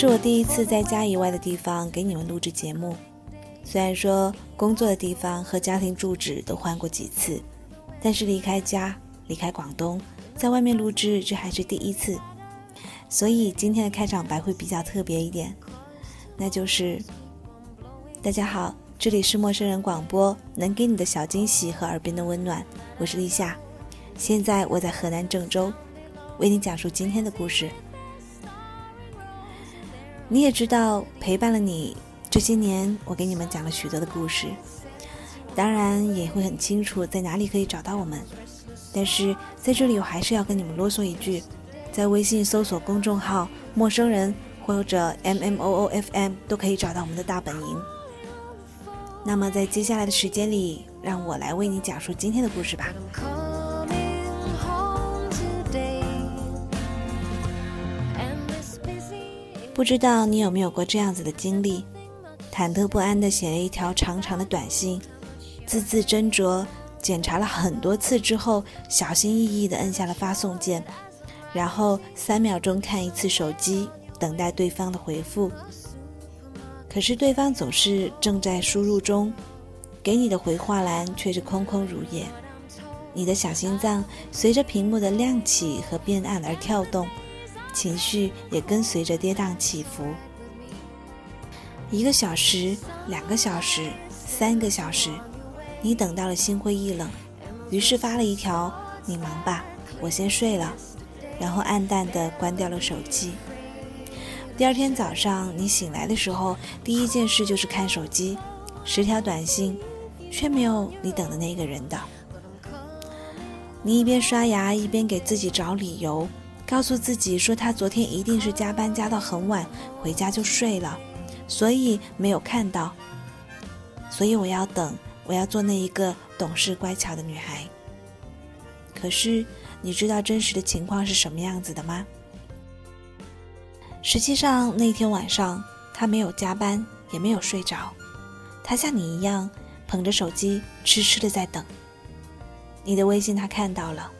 是我第一次在家以外的地方给你们录制节目。虽然说工作的地方和家庭住址都换过几次，但是离开家、离开广东，在外面录制这还是第一次。所以今天的开场白会比较特别一点，那就是：“大家好，这里是陌生人广播，能给你的小惊喜和耳边的温暖，我是立夏。现在我在河南郑州，为你讲述今天的故事。你也知道，陪伴了你这些年，我给你们讲了许多的故事，当然也会很清楚在哪里可以找到我们。但是在这里，我还是要跟你们啰嗦一句。”在微信搜索公众号“陌生人”或者 “M M O O F M” 都可以找到我们的大本营。那么，在接下来的时间里，让我来为你讲述今天的故事吧。不知道你有没有过这样子的经历：忐忑不安地写了一条长长的短信，字字斟酌，检查了很多次之后，小心翼翼地摁下了发送键。然后三秒钟看一次手机，等待对方的回复。可是对方总是正在输入中，给你的回话栏却是空空如也。你的小心脏随着屏幕的亮起和变暗而跳动，情绪也跟随着跌宕起伏。一个小时，两个小时，三个小时，你等到了心灰意冷，于是发了一条：“你忙吧，我先睡了。”然后暗淡地关掉了手机。第二天早上，你醒来的时候，第一件事就是看手机，十条短信，却没有你等的那个人的。你一边刷牙一边给自己找理由，告诉自己说他昨天一定是加班加到很晚，回家就睡了，所以没有看到。所以我要等，我要做那一个懂事乖巧的女孩。可是。你知道真实的情况是什么样子的吗？实际上那天晚上他没有加班，也没有睡着，他像你一样捧着手机痴痴的在等。你的微信他看到了，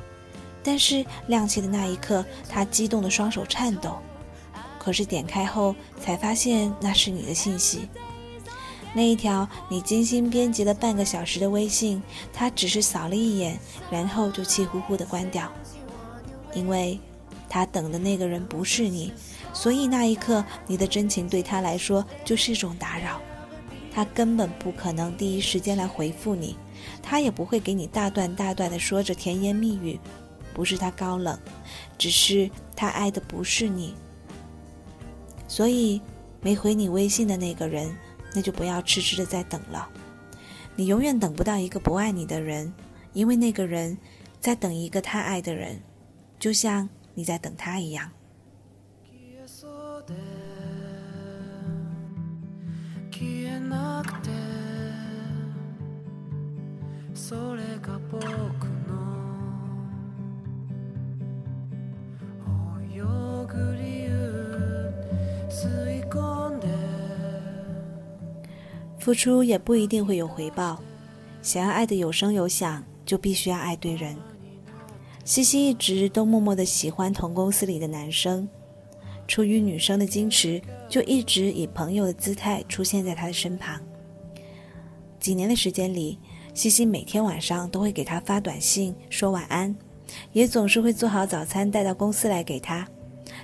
但是亮起的那一刻，他激动的双手颤抖。可是点开后才发现那是你的信息。那一条你精心编辑了半个小时的微信，他只是扫了一眼，然后就气呼呼的关掉。因为，他等的那个人不是你，所以那一刻你的真情对他来说就是一种打扰。他根本不可能第一时间来回复你，他也不会给你大段大段的说着甜言蜜语。不是他高冷，只是他爱的不是你。所以，没回你微信的那个人。那就不要痴痴的在等了，你永远等不到一个不爱你的人，因为那个人在等一个他爱的人，就像你在等他一样。付出也不一定会有回报，想要爱的有声有响，就必须要爱对人。西西一直都默默的喜欢同公司里的男生，出于女生的矜持，就一直以朋友的姿态出现在他的身旁。几年的时间里，西西每天晚上都会给他发短信说晚安，也总是会做好早餐带到公司来给他。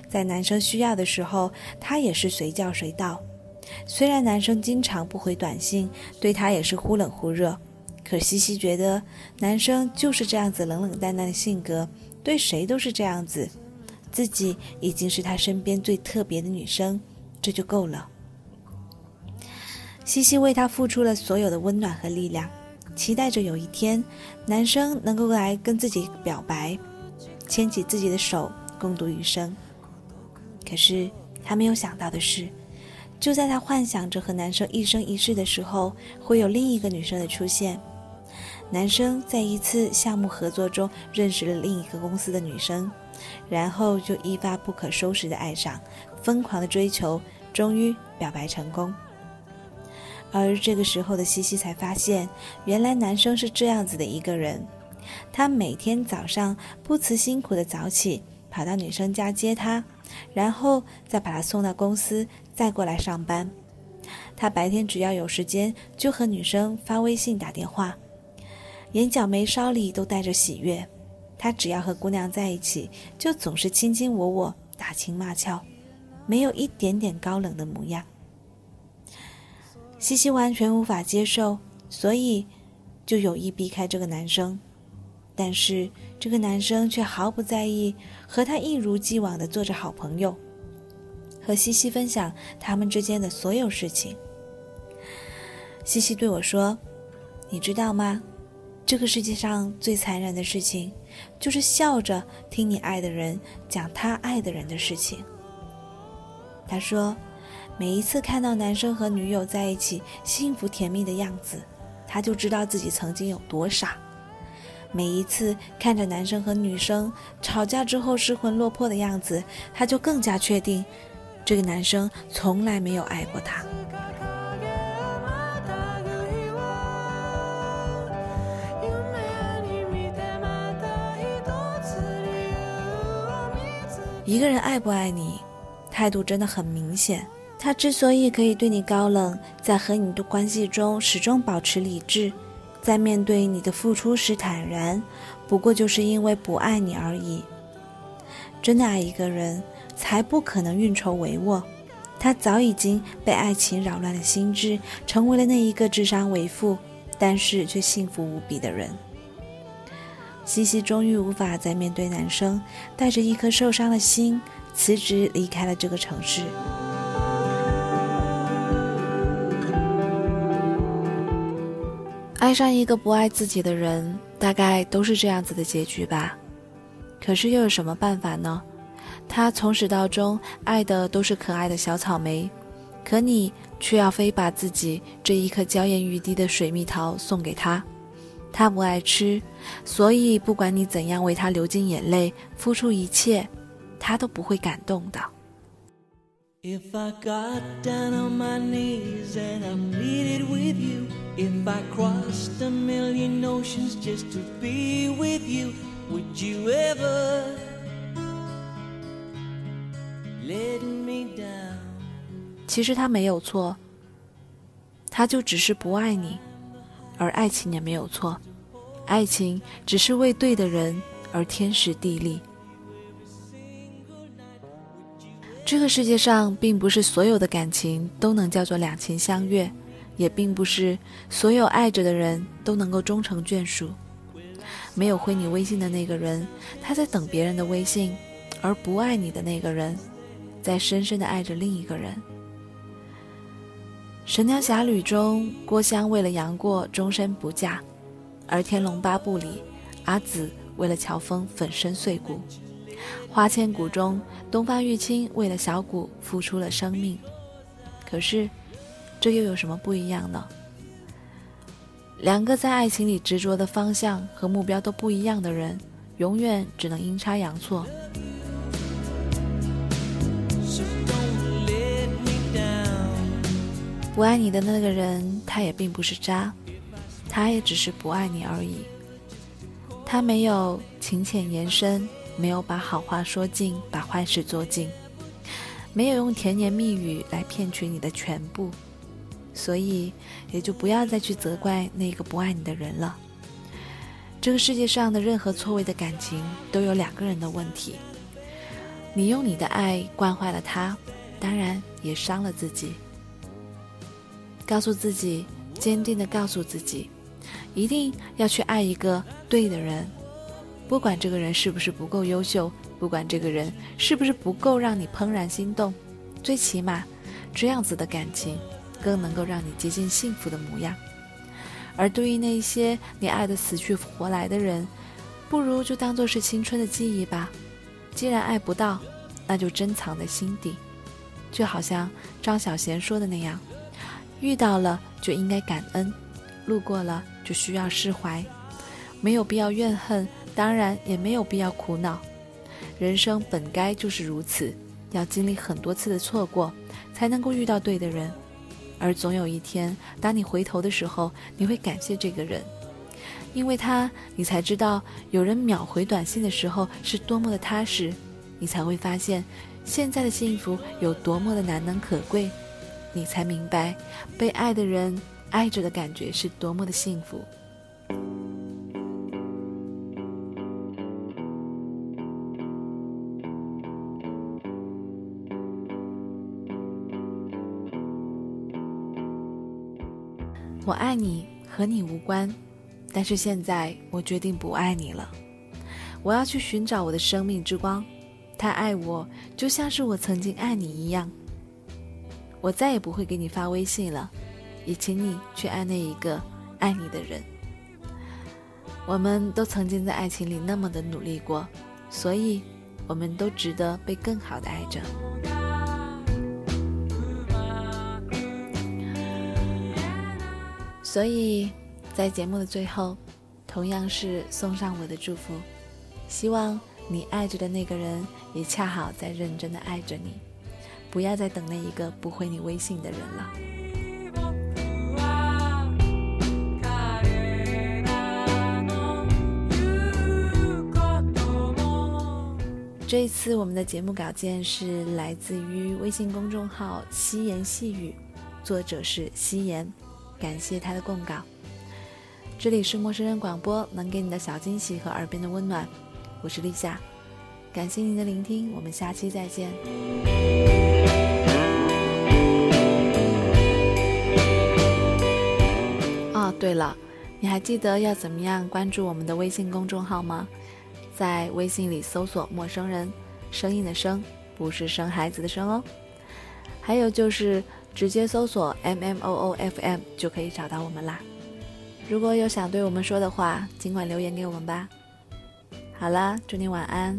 在男生需要的时候，他也是随叫随到。虽然男生经常不回短信，对他也是忽冷忽热，可西西觉得男生就是这样子冷冷淡淡的性格，对谁都是这样子，自己已经是他身边最特别的女生，这就够了。西西为他付出了所有的温暖和力量，期待着有一天，男生能够来跟自己表白，牵起自己的手，共度余生。可是他没有想到的是。就在他幻想着和男生一生一世的时候，会有另一个女生的出现。男生在一次项目合作中认识了另一个公司的女生，然后就一发不可收拾的爱上，疯狂的追求，终于表白成功。而这个时候的西西才发现，原来男生是这样子的一个人。他每天早上不辞辛苦的早起。跑到女生家接她，然后再把她送到公司，再过来上班。他白天只要有时间，就和女生发微信、打电话，眼角眉梢里都带着喜悦。他只要和姑娘在一起，就总是卿卿我我、打情骂俏，没有一点点高冷的模样。西西完全无法接受，所以就有意避开这个男生。但是这个男生却毫不在意，和他一如既往的做着好朋友，和西西分享他们之间的所有事情。西西对我说：“你知道吗？这个世界上最残忍的事情，就是笑着听你爱的人讲他爱的人的事情。”他说：“每一次看到男生和女友在一起幸福甜蜜的样子，他就知道自己曾经有多傻。每一次看着男生和女生吵架之后失魂落魄的样子，他就更加确定，这个男生从来没有爱过他。”一个人爱不爱你，态度真的很明显。他之所以可以对你高冷，在和你的关系中始终保持理智，在面对你的付出时坦然，不过就是因为不爱你而已。真的爱一个人，才不可能运筹帷幄。他早已经被爱情扰乱了心智，成为了那一个智商为负，但是却幸福无比的人。西西终于无法再面对男生，带着一颗受伤的心辞职离开了这个城市。爱上一个不爱自己的人，大概都是这样子的结局吧。可是又有什么办法呢？他从始到终爱的都是可爱的小草莓，可你却要非把自己这一颗娇艳欲滴的水蜜桃送给他。他不爱吃，所以不管你怎样为他流尽眼泪、付出一切，他都不会感动的。其实他没有错，他就只是不爱你。而爱情也没有错，爱情只是为对的人而天时地利。这个世界上并不是所有的感情都能叫做两情相悦，也并不是所有爱着的人都能够终成眷属。没有回你微信的那个人，他在等别人的微信；而不爱你的那个人，在深深的爱着另一个人。《神雕侠侣》中，郭襄为了杨过终身不嫁；而《天龙八部》里，阿紫为了乔峰粉身碎骨；《花千骨》中，东方玉清为了小骨付出了生命。可是，这又有什么不一样呢？两个在爱情里执着的方向和目标都不一样的人，永远只能阴差阳错。不爱你的那个人，他也并不是渣，他也只是不爱你而已。他没有情浅言深，没有把好话说尽，把坏事做尽，没有用甜言蜜语来骗取你的全部，所以也就不要再去责怪那个不爱你的人了。这个世界上的任何错位的感情，都有两个人的问题。你用你的爱惯坏了他，当然也伤了自己。告诉自己，坚定的告诉自己，一定要去爱一个对的人，不管这个人是不是不够优秀，不管这个人是不是不够让你怦然心动，最起码，这样子的感情，更能够让你接近幸福的模样。而对于那些你爱的死去活来的人，不如就当做是青春的记忆吧。既然爱不到，那就珍藏在心底，就好像张小娴说的那样。遇到了就应该感恩，路过了就需要释怀，没有必要怨恨，当然也没有必要苦恼。人生本该就是如此，要经历很多次的错过，才能够遇到对的人。而总有一天，当你回头的时候，你会感谢这个人，因为他，你才知道有人秒回短信的时候是多么的踏实，你才会发现现在的幸福有多么的难能可贵，你才明白被爱的人爱着的感觉是多么的幸福。我爱你和你无关，但是现在我决定不爱你了。我要去寻找我的生命之光，他爱我就像是我曾经爱你一样。我再也不会给你发微信了，也请你去爱那一个爱你的人。我们都曾经在爱情里那么的努力过，所以我们都值得被更好的爱着。所以，在节目的最后，同样是送上我的祝福，希望你爱着的那个人也恰好在认真的爱着你，不要再等那一个不回你微信的人了。这一次我们的节目稿件是来自于微信公众号“夕言细语”，作者是夕言。感谢他的供稿。这里是陌生人广播，能给你的小惊喜和耳边的温暖。我是立夏，感谢您的聆听，我们下期再见。对了，你还记得要怎么样关注我们的微信公众号吗？在微信里搜索“陌生人”，声音的声，不是生孩子的生哦。还有就是。直接搜索 M M O O F M 就可以找到我们啦。如果有想对我们说的话，尽管留言给我们吧。好啦，祝你晚安。